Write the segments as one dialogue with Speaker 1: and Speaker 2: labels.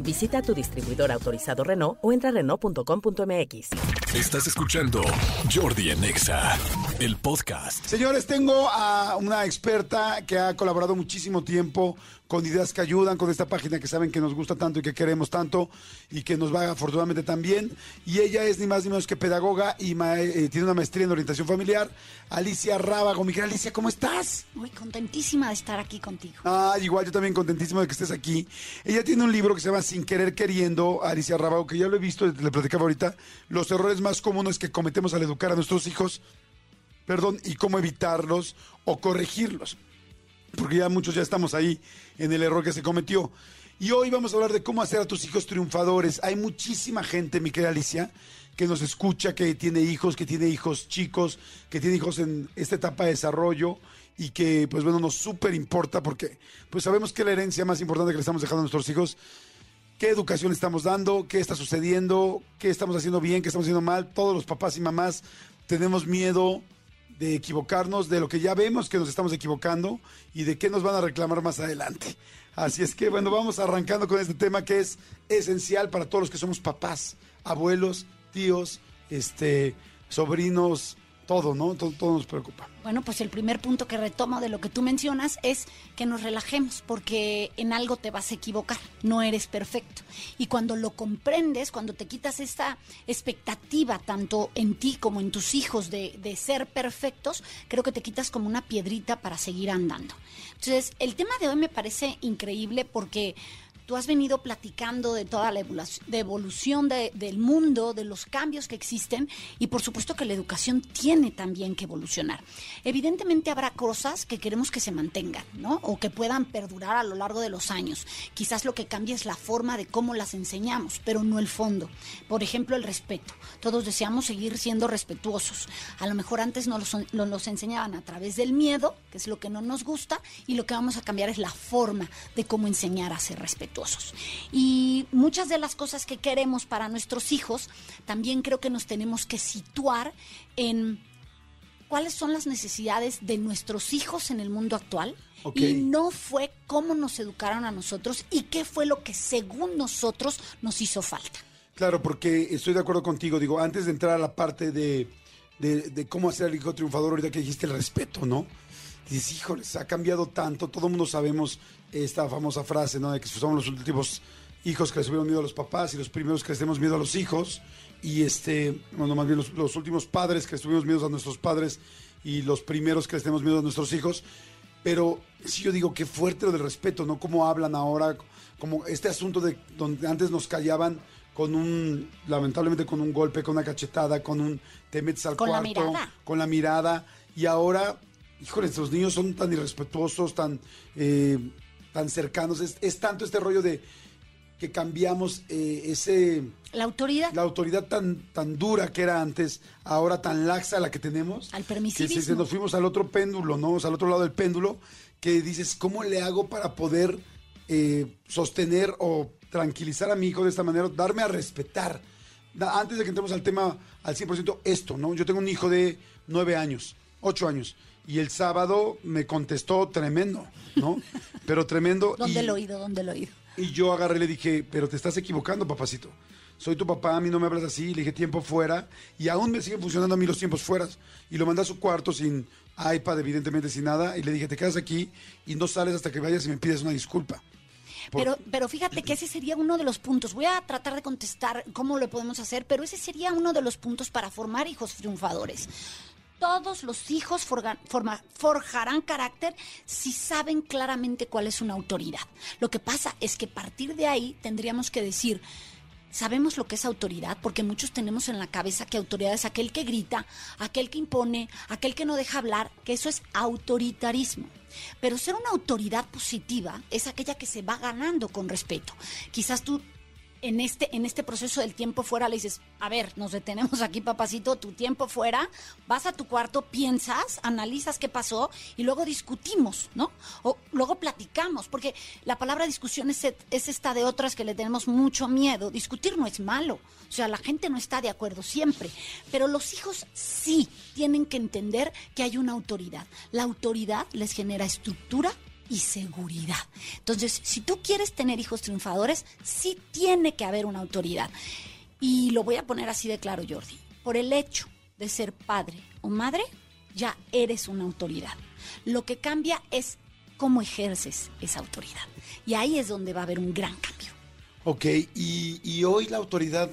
Speaker 1: Visita tu distribuidor autorizado Renault o entra a Renault.com.mx.
Speaker 2: Estás escuchando Jordi Anexa, el podcast.
Speaker 3: Señores, tengo a una experta que ha colaborado muchísimo tiempo con ideas que ayudan, con esta página que saben que nos gusta tanto y que queremos tanto y que nos va afortunadamente tan bien. Y ella es ni más ni menos que pedagoga y eh, tiene una maestría en orientación familiar. Alicia Rábago. Mi querida Alicia, ¿cómo estás?
Speaker 4: Muy contentísima de estar aquí contigo.
Speaker 3: Ah, igual yo también contentísimo de que estés aquí. Ella tiene un libro que se llama Sin querer queriendo, Alicia Rábago, que ya lo he visto, le platicaba ahorita, los errores más comunes que cometemos al educar a nuestros hijos, perdón, y cómo evitarlos o corregirlos porque ya muchos ya estamos ahí en el error que se cometió. Y hoy vamos a hablar de cómo hacer a tus hijos triunfadores. Hay muchísima gente, mi querida Alicia, que nos escucha, que tiene hijos, que tiene hijos chicos, que tiene hijos en esta etapa de desarrollo y que, pues bueno, nos súper importa porque pues sabemos que la herencia más importante que le estamos dejando a nuestros hijos, qué educación estamos dando, qué está sucediendo, qué estamos haciendo bien, qué estamos haciendo mal. Todos los papás y mamás tenemos miedo de equivocarnos, de lo que ya vemos que nos estamos equivocando y de qué nos van a reclamar más adelante. Así es que bueno, vamos arrancando con este tema que es esencial para todos los que somos papás, abuelos, tíos, este, sobrinos, todo, ¿no? Todo, nos preocupa.
Speaker 4: Bueno, pues el primer punto que retomo de lo que tú mencionas es que nos relajemos porque en algo te vas a equivocar, no eres perfecto. Y cuando lo comprendes, cuando te quitas esta expectativa tanto en ti como en tus hijos de, de ser perfectos, creo que te quitas como una piedrita para seguir andando. Entonces, el tema de hoy me parece increíble porque Tú has venido platicando de toda la evolución del mundo, de los cambios que existen y por supuesto que la educación tiene también que evolucionar. Evidentemente habrá cosas que queremos que se mantengan, ¿no? O que puedan perdurar a lo largo de los años. Quizás lo que cambia es la forma de cómo las enseñamos, pero no el fondo. Por ejemplo, el respeto. Todos deseamos seguir siendo respetuosos. A lo mejor antes nos los enseñaban a través del miedo, que es lo que no nos gusta, y lo que vamos a cambiar es la forma de cómo enseñar a ser respetuosos. Y muchas de las cosas que queremos para nuestros hijos, también creo que nos tenemos que situar en cuáles son las necesidades de nuestros hijos en el mundo actual. Y no fue cómo nos educaron a nosotros y qué fue lo que según nosotros nos hizo falta.
Speaker 3: Claro, porque estoy de acuerdo contigo. Digo, antes de entrar a la parte de, de, cómo hacer al hijo triunfador, ahorita que dijiste el respeto, ¿no? Dices, híjoles, ha cambiado tanto, todo el mundo sabemos esta famosa frase, ¿no? De que somos los últimos hijos que les tuvieron miedo a los papás y los primeros que les tenemos miedo a los hijos. Y este, bueno, más bien los, últimos padres que les tuvimos miedo a nuestros padres y los primeros que les tenemos miedo a nuestros hijos. Pero sí yo digo, qué fuerte lo del respeto, ¿no? Cómo hablan ahora, como este asunto de donde antes nos callaban con un, lamentablemente con un golpe, con una cachetada, con un te metes al
Speaker 4: con
Speaker 3: cuarto,
Speaker 4: la mirada.
Speaker 3: con la mirada. Y ahora, híjole, estos niños son tan irrespetuosos, tan eh, tan cercanos. Es, tanto este rollo de que cambiamos eh, ese...
Speaker 4: La autoridad.
Speaker 3: La autoridad tan, tan dura que era antes, ahora tan laxa la que tenemos.
Speaker 4: Al permisivismo.
Speaker 3: Que si, nos fuimos al otro péndulo, ¿no? al otro lado del péndulo, que dices, ¿cómo le hago para poder eh, sostener o tranquilizar a mi hijo de esta manera? Darme a respetar. Antes de que entremos al tema al 100%, esto, ¿no? Yo tengo un hijo de nueve años, ocho años y el sábado me contestó tremendo, ¿no? Pero tremendo.
Speaker 4: ¿Dónde lo oído? ¿Dónde lo oído?
Speaker 3: Y yo agarré y le dije, pero te estás equivocando, papacito. Soy tu papá, a mí no me hablas así. Le dije tiempo fuera. Y aún me siguen funcionando a mí los tiempos fuera. Y lo mandé a su cuarto sin iPad, evidentemente sin nada. Y le dije, te quedas aquí y no sales hasta que vayas y me pides una disculpa.
Speaker 4: Pero, pero fíjate que ese sería uno de los puntos. Voy a tratar de contestar cómo lo podemos hacer, pero ese sería uno de los puntos para formar hijos triunfadores todos los hijos forjarán carácter si saben claramente cuál es una autoridad. Lo que pasa es que a partir de ahí tendríamos que decir, sabemos lo que es autoridad, porque muchos tenemos en la cabeza que autoridad es aquel que grita, aquel que impone, aquel que no deja hablar, que eso es autoritarismo. Pero ser una autoridad positiva es aquella que se va ganando con respeto. Quizás tú en este, en este proceso del tiempo fuera le dices, a ver, nos detenemos aquí, papacito, tu tiempo fuera, vas a tu cuarto, piensas, analizas qué pasó y luego discutimos, ¿no? O luego platicamos, porque la palabra discusión es, es esta de otras que le tenemos mucho miedo. Discutir no es malo, o sea, la gente no está de acuerdo siempre, pero los hijos sí tienen que entender que hay una autoridad. La autoridad les genera estructura y seguridad. Entonces, si tú quieres tener hijos triunfadores, sí tiene que haber una autoridad. Y lo voy a poner así de claro, Jordi. Por el hecho de ser padre o madre, ya eres una autoridad. Lo que cambia es cómo ejerces esa autoridad. Y ahí es donde va a haber un gran cambio.
Speaker 3: Ok, y, hoy la autoridad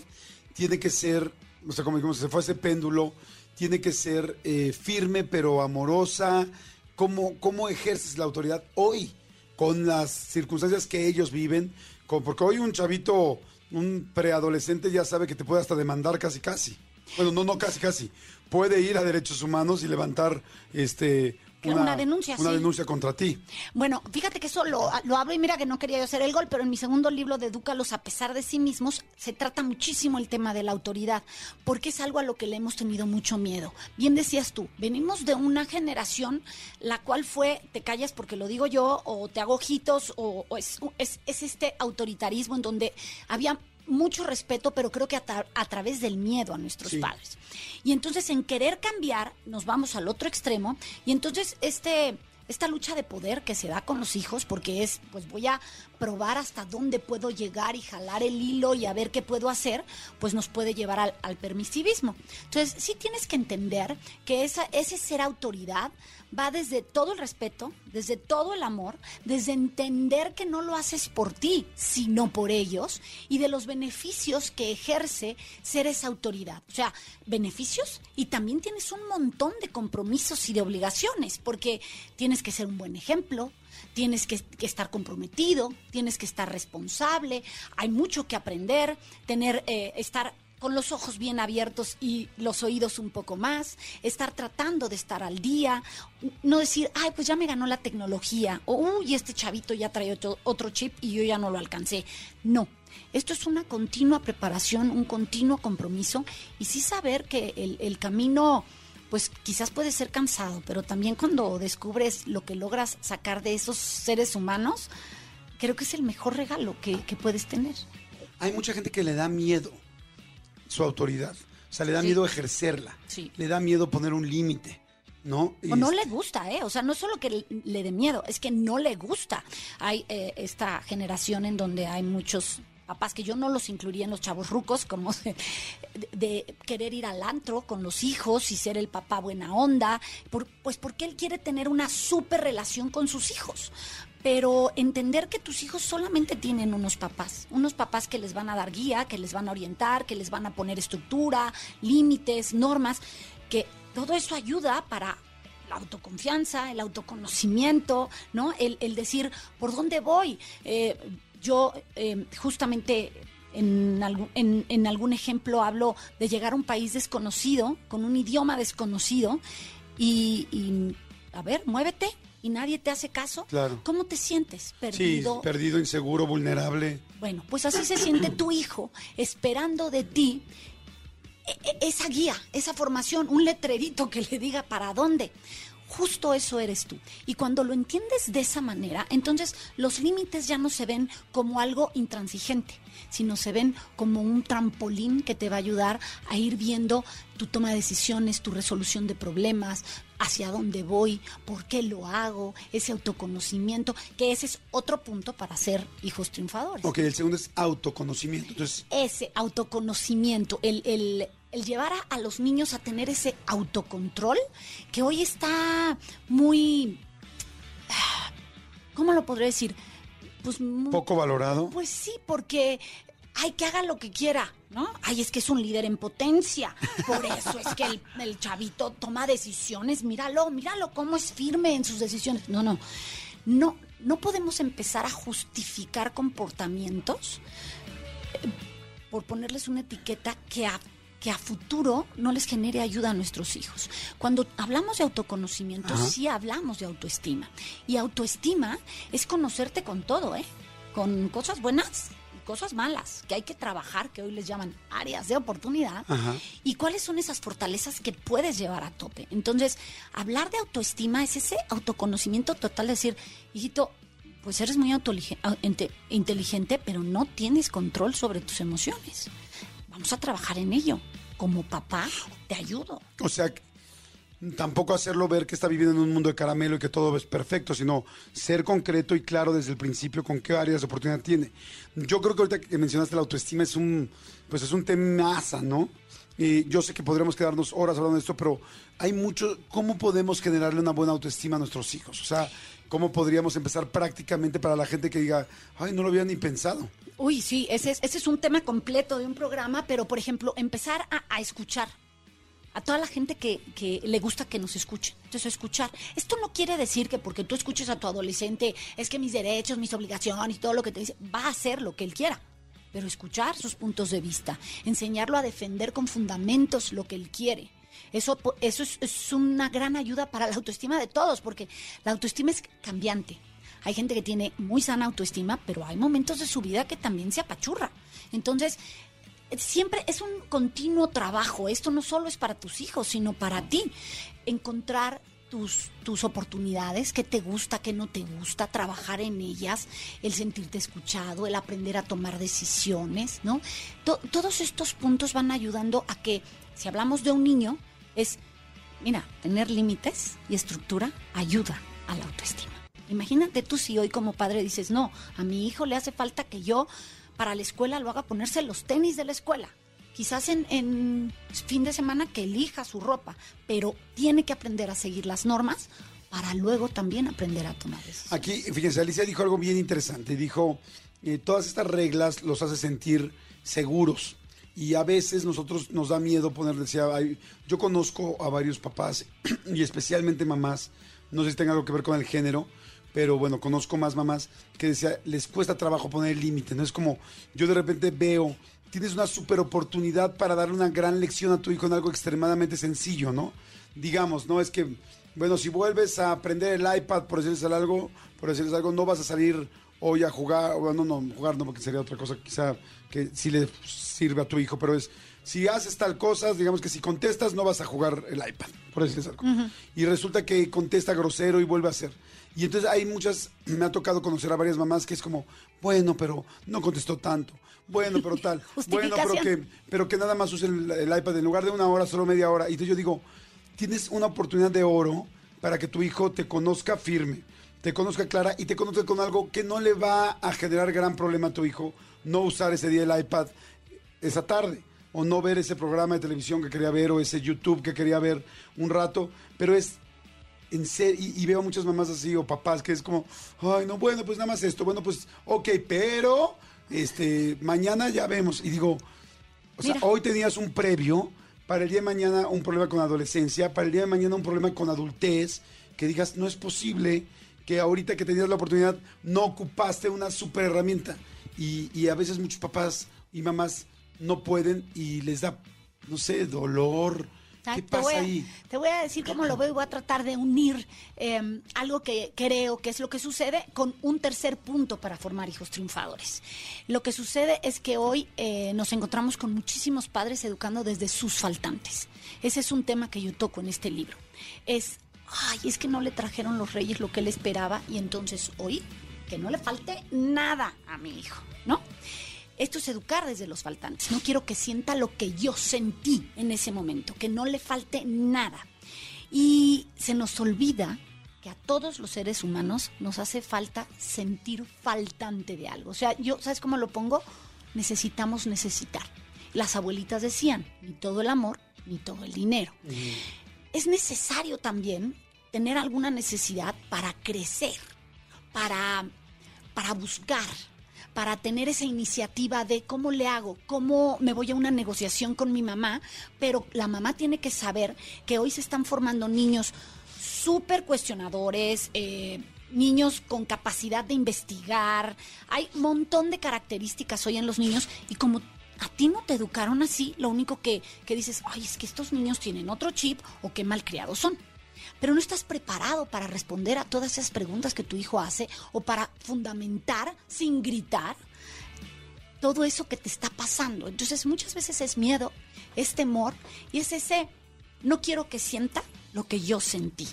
Speaker 3: tiene que ser, o sea, como digamos, se fue ese péndulo, tiene que ser eh, firme pero amorosa, cómo, cómo ejerces la autoridad hoy con las circunstancias que ellos viven, porque hoy un chavito, un preadolescente ya sabe que te puede hasta demandar casi casi. Bueno, no, no casi casi. Puede ir a derechos humanos y levantar este
Speaker 4: una, denuncia,
Speaker 3: una denuncia contra ti.
Speaker 4: Bueno, fíjate que eso lo, lo, hablo y mira que no quería yo hacer el gol, pero en mi segundo libro de Edúcalos a pesar de sí mismos se trata muchísimo el tema de la autoridad, porque es algo a lo que le hemos tenido mucho miedo. Bien decías tú, venimos de una generación la cual fue te callas porque lo digo yo, o te hago ojitos, o, es, es, es este autoritarismo en donde había mucho respeto, pero creo que a, través del miedo a nuestros padres. Y entonces en querer cambiar nos vamos al otro extremo y entonces este esta lucha de poder que se da con los hijos, porque es, pues voy a probar hasta dónde puedo llegar y jalar el hilo y a ver qué puedo hacer, pues nos puede llevar al, al permisivismo. Entonces, sí tienes que entender que esa, ese ser autoridad va desde todo el respeto, desde todo el amor, desde entender que no lo haces por ti, sino por ellos, y de los beneficios que ejerce ser esa autoridad. O sea, beneficios y también tienes un montón de compromisos y de obligaciones, porque tienes que ser un buen ejemplo, tienes que, estar comprometido, tienes que estar responsable, hay mucho que aprender, tener, eh, estar con los ojos bien abiertos y los oídos un poco más, estar tratando de estar al día, no decir, ay, pues ya me ganó la tecnología, o uy, este chavito ya trae otro, chip y yo ya no lo alcancé. No, esto es una continua preparación, un continuo compromiso y sí saber que el, camino pues quizás puede ser cansado, pero también cuando descubres lo que logras sacar de esos seres humanos, creo que es el mejor regalo que puedes tener.
Speaker 3: Hay mucha gente que le da miedo su autoridad. O sea, le da miedo ejercerla. Le da miedo poner un límite. ¿no?
Speaker 4: O no le gusta, ¿eh? O sea, no es solo que le dé miedo, es que no le gusta. Hay eh, esta generación en donde hay muchos papás que yo no los incluiría en los chavos rucos, como de, querer ir al antro con los hijos y ser el papá buena onda, pues porque él quiere tener una súper relación con sus hijos pero entender que tus hijos solamente tienen unos papás, unos papás que les van a dar guía, que les van a orientar, que les van a poner estructura, límites, normas, que todo eso ayuda para la autoconfianza, el autoconocimiento, ¿no? El, decir, ¿por dónde voy? Eh, yo eh, justamente en algún, ejemplo hablo de llegar a un país desconocido, con un idioma desconocido, y a ver, muévete, y nadie te hace caso,
Speaker 3: claro.
Speaker 4: ¿cómo te sientes? Perdido.
Speaker 3: Sí, perdido, inseguro, vulnerable.
Speaker 4: Bueno, pues así se siente tu hijo esperando de ti e, e, esa guía, esa formación, un letrerito que le diga para dónde. Justo eso eres tú. Y cuando lo entiendes de esa manera, entonces los límites ya no se ven como algo intransigente, sino se ven como un trampolín que te va a ayudar a ir viendo tu toma de decisiones, tu resolución de problemas, hacia dónde voy, por qué lo hago, ese autoconocimiento, que ese es otro punto para ser hijos triunfadores.
Speaker 3: Ok, el segundo es autoconocimiento. Entonces...
Speaker 4: Ese autoconocimiento, el, el el llevar a, los niños a tener ese autocontrol que hoy está muy... ¿Cómo lo podría decir?
Speaker 3: Pues poco valorado.
Speaker 4: Pues sí, porque ay, que haga lo que quiera, ¿no? Ay, es que es un líder en potencia. Por eso es que el, el, chavito toma decisiones. Míralo, míralo cómo es firme en sus decisiones. No, no. No, no podemos empezar a justificar comportamientos eh, por ponerles una etiqueta que a que a futuro no les genere ayuda a nuestros hijos. Cuando hablamos de autoconocimiento, sí hablamos de autoestima. Y autoestima es conocerte con todo, ¿eh? Con cosas buenas cosas malas que hay que trabajar, que hoy les llaman áreas de oportunidad,
Speaker 3: Ajá.
Speaker 4: y cuáles son esas fortalezas que puedes llevar a tope. Entonces, hablar de autoestima es ese autoconocimiento total, de decir, hijito, pues eres muy inteligente, pero no tienes control sobre tus emociones. Vamos a trabajar en ello. Como papá, te ayudo.
Speaker 3: O sea, tampoco hacerlo ver que está viviendo en un mundo de caramelo y que todo es perfecto, sino ser concreto y claro desde el principio con qué áreas de oportunidad tiene. Yo creo que ahorita que mencionaste la autoestima es un, pues es un temaza, ¿no? Y yo sé que podríamos quedarnos horas hablando de esto, pero hay mucho, ¿cómo podemos generarle una buena autoestima a nuestros hijos? O sea, ¿cómo podríamos empezar prácticamente para la gente que diga, ay, no lo había ni pensado?
Speaker 4: Uy, sí, ese es, ese es un tema completo de un programa, pero por ejemplo, empezar a, a escuchar a toda la gente que, que le gusta que nos escuche. Entonces, escuchar. Esto no quiere decir que porque tú escuches a tu adolescente, es que mis derechos, mis obligaciones y todo lo que te dice, va a hacer lo que él quiera. Pero escuchar sus puntos de vista, enseñarlo a defender con fundamentos lo que él quiere. Eso, eso es, es una gran ayuda para la autoestima de todos, porque la autoestima es cambiante. Hay gente que tiene muy sana autoestima, pero hay momentos de su vida que también se apachurra. Entonces, siempre es un continuo trabajo. Esto no solo es para tus hijos, sino para ti. Encontrar tus, tus oportunidades, qué te gusta, qué no te gusta, trabajar en ellas, el sentirte escuchado, el aprender a tomar decisiones, ¿no? To- todos estos puntos van ayudando a que, si hablamos de un niño, es, mira, tener límites y estructura ayuda a la autoestima. Imagínate tú si hoy como padre dices, no, a mi hijo le hace falta que yo para la escuela lo haga ponerse los tenis de la escuela. Quizás en, fin de semana que elija su ropa, pero tiene que aprender a seguir las normas para luego también aprender a tomar decisiones.
Speaker 3: Aquí, fíjense, Alicia dijo algo bien interesante. Dijo, eh, todas estas reglas los hace sentir seguros. Y a veces nosotros nos da miedo poner, decía, yo conozco a varios papás y especialmente mamás, no sé si tenga algo que ver con el género, pero bueno, conozco más mamás que decía, les cuesta trabajo poner el límite, ¿no? Es como, yo de repente veo, tienes una super oportunidad para darle una gran lección a tu hijo en algo extremadamente sencillo, ¿no? Digamos, ¿no? Es que, bueno, si vuelves a aprender el iPad, por decirles algo, por decirles algo, no vas a salir hoy a jugar, bueno, no, jugar no, porque sería otra cosa quizá que sí le sirve a tu hijo, pero es, si haces tal cosa, digamos que si contestas no vas a jugar el iPad, por decirles algo. Y resulta que contesta grosero y vuelve a hacer. Y entonces hay muchas, me ha tocado conocer a varias mamás que es como, bueno, pero no contestó tanto, bueno, pero tal, bueno, pero que, pero que nada más use el, el iPad en lugar de una hora, solo media hora. Y entonces yo digo, tienes una oportunidad de oro para que tu hijo te conozca firme, te conozca clara y te conozca con algo que no le va a generar gran problema a tu hijo no usar ese día el iPad esa tarde o no ver ese programa de televisión que quería ver o ese YouTube que quería ver un rato, pero es en y, y veo muchas mamás así o papás que es como, ay, no, bueno, pues nada más esto, bueno, pues, ok, pero, este, mañana ya vemos. Y digo, o sea, hoy tenías un previo, para el día de mañana un problema con adolescencia, para el día de mañana un problema con adultez, que digas, no es posible que ahorita que tenías la oportunidad no ocupaste una super herramienta. Y, y a veces muchos papás y mamás no pueden y les da, no sé, dolor. ¿Qué
Speaker 4: te voy a-
Speaker 3: ahí?
Speaker 4: Te voy a decir cómo lo veo y voy a tratar de unir eh, algo que creo que es lo que sucede con un tercer punto para formar hijos triunfadores. Lo que sucede es que hoy eh, nos encontramos con muchísimos padres educando desde sus faltantes. Ese es un tema que yo toco en este libro. Es, ay, es que no le trajeron los reyes lo que él esperaba y entonces hoy que no le falte nada a mi hijo, ¿no? Esto es educar desde los faltantes. No quiero que sienta lo que yo sentí en ese momento, que no le falte nada. Y se nos olvida que a todos los seres humanos nos hace falta sentir faltante de algo. O sea, yo, ¿sabes cómo lo pongo? Necesitamos necesitar. Las abuelitas decían, ni todo el amor, ni todo el dinero. Es necesario también tener alguna necesidad para crecer, para, para buscar, para tener esa iniciativa de cómo le hago, cómo me voy a una negociación con mi mamá, pero la mamá tiene que saber que hoy se están formando niños súper cuestionadores, eh, niños con capacidad de investigar, hay un montón de características hoy en los niños y como a ti no te educaron así, lo único que, que dices, ay, es que estos niños tienen otro chip o qué malcriados son pero no estás preparado para responder a todas esas preguntas que tu hijo hace o para fundamentar sin gritar todo eso que te está pasando. Entonces muchas veces es miedo, es temor y es ese, no quiero que sienta lo que yo sentí.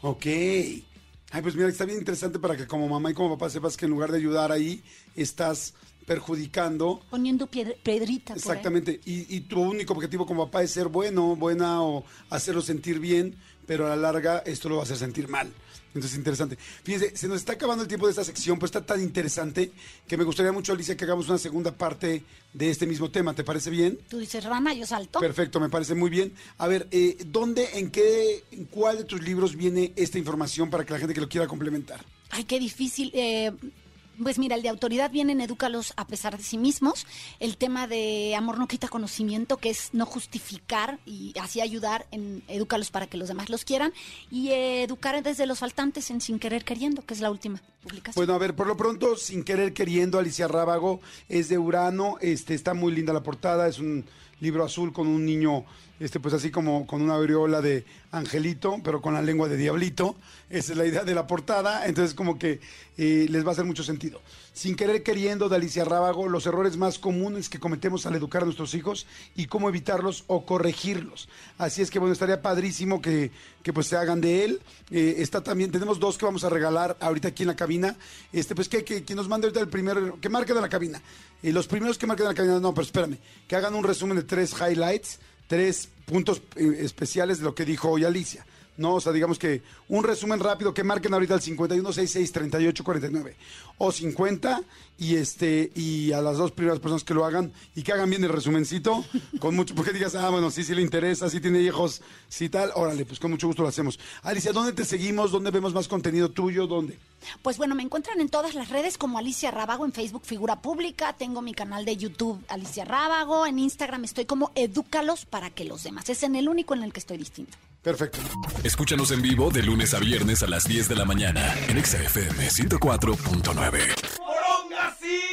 Speaker 3: Ok. Ay, pues mira, está bien interesante para que como mamá y como papá sepas que en lugar de ayudar ahí, estás perjudicando.
Speaker 4: Poniendo piedr- piedrita. por ahí.
Speaker 3: Exactamente. Y, y tu único objetivo como papá es ser bueno, buena o hacerlo sentir bien, pero a la larga esto lo va a hacer sentir mal. Entonces, interesante. Fíjense, se nos está acabando el tiempo de esta sección, pues está tan interesante que me gustaría mucho, Alicia, que hagamos una segunda parte de este mismo tema. ¿Te parece bien?
Speaker 4: Tú dices rana, yo salto.
Speaker 3: Perfecto, me parece muy bien. A ver, eh, ¿dónde, en qué, en cuál de tus libros viene esta información para que la gente que lo quiera complementar?
Speaker 4: Ay, qué difícil. eh, pues mira, el de autoridad viene en Edúcalos a pesar de sí mismos. El tema de amor no quita conocimiento, que es no justificar y así ayudar en Edúcalos para que los demás los quieran. Y educar desde los faltantes en Sin Querer Queriendo, que es la última publicación.
Speaker 3: Bueno, a ver, por lo pronto, sin querer queriendo, Alicia Rábago es de Urano, este está muy linda la portada, es un libro azul con un niño, este pues así como con una aureola de angelito, pero con la lengua de diablito. Esa es la idea de la portada, entonces como que eh, les va a hacer mucho sentido. Sin querer queriendo, de Alicia Rábago, los errores más comunes que cometemos al educar a nuestros hijos y cómo evitarlos o corregirlos. Así es que bueno, estaría padrísimo que, que pues se hagan de él. Eh, está también, tenemos dos que vamos a regalar ahorita aquí en la cabina. Este, pues que, que, que nos mande ahorita el primero, que marquen en la cabina. Y los primeros que marquen en la cabina, no, pero espérame, que hagan un resumen de tres highlights, tres puntos eh, especiales de lo que dijo hoy Alicia. No, o sea, digamos que un resumen rápido que marquen ahorita al 51663849 o 50 y este y a las dos primeras personas que lo hagan y que hagan bien el resumencito con mucho porque digas, ah, bueno, sí sí le interesa, sí tiene hijos, sí tal, órale, pues con mucho gusto lo hacemos. Alicia, ¿dónde te seguimos? ¿Dónde vemos más contenido tuyo? ¿Dónde?
Speaker 4: Pues bueno, me encuentran en todas las redes como Alicia Rábago, en Facebook Figura Pública, tengo mi canal de YouTube Alicia Rábago, en Instagram estoy como Edúcalos para que los demás. Es en el único en el que estoy distinto.
Speaker 3: Perfecto.
Speaker 2: Escúchanos en vivo de lunes a viernes a las 10 de la mañana en Exa FM 104.9.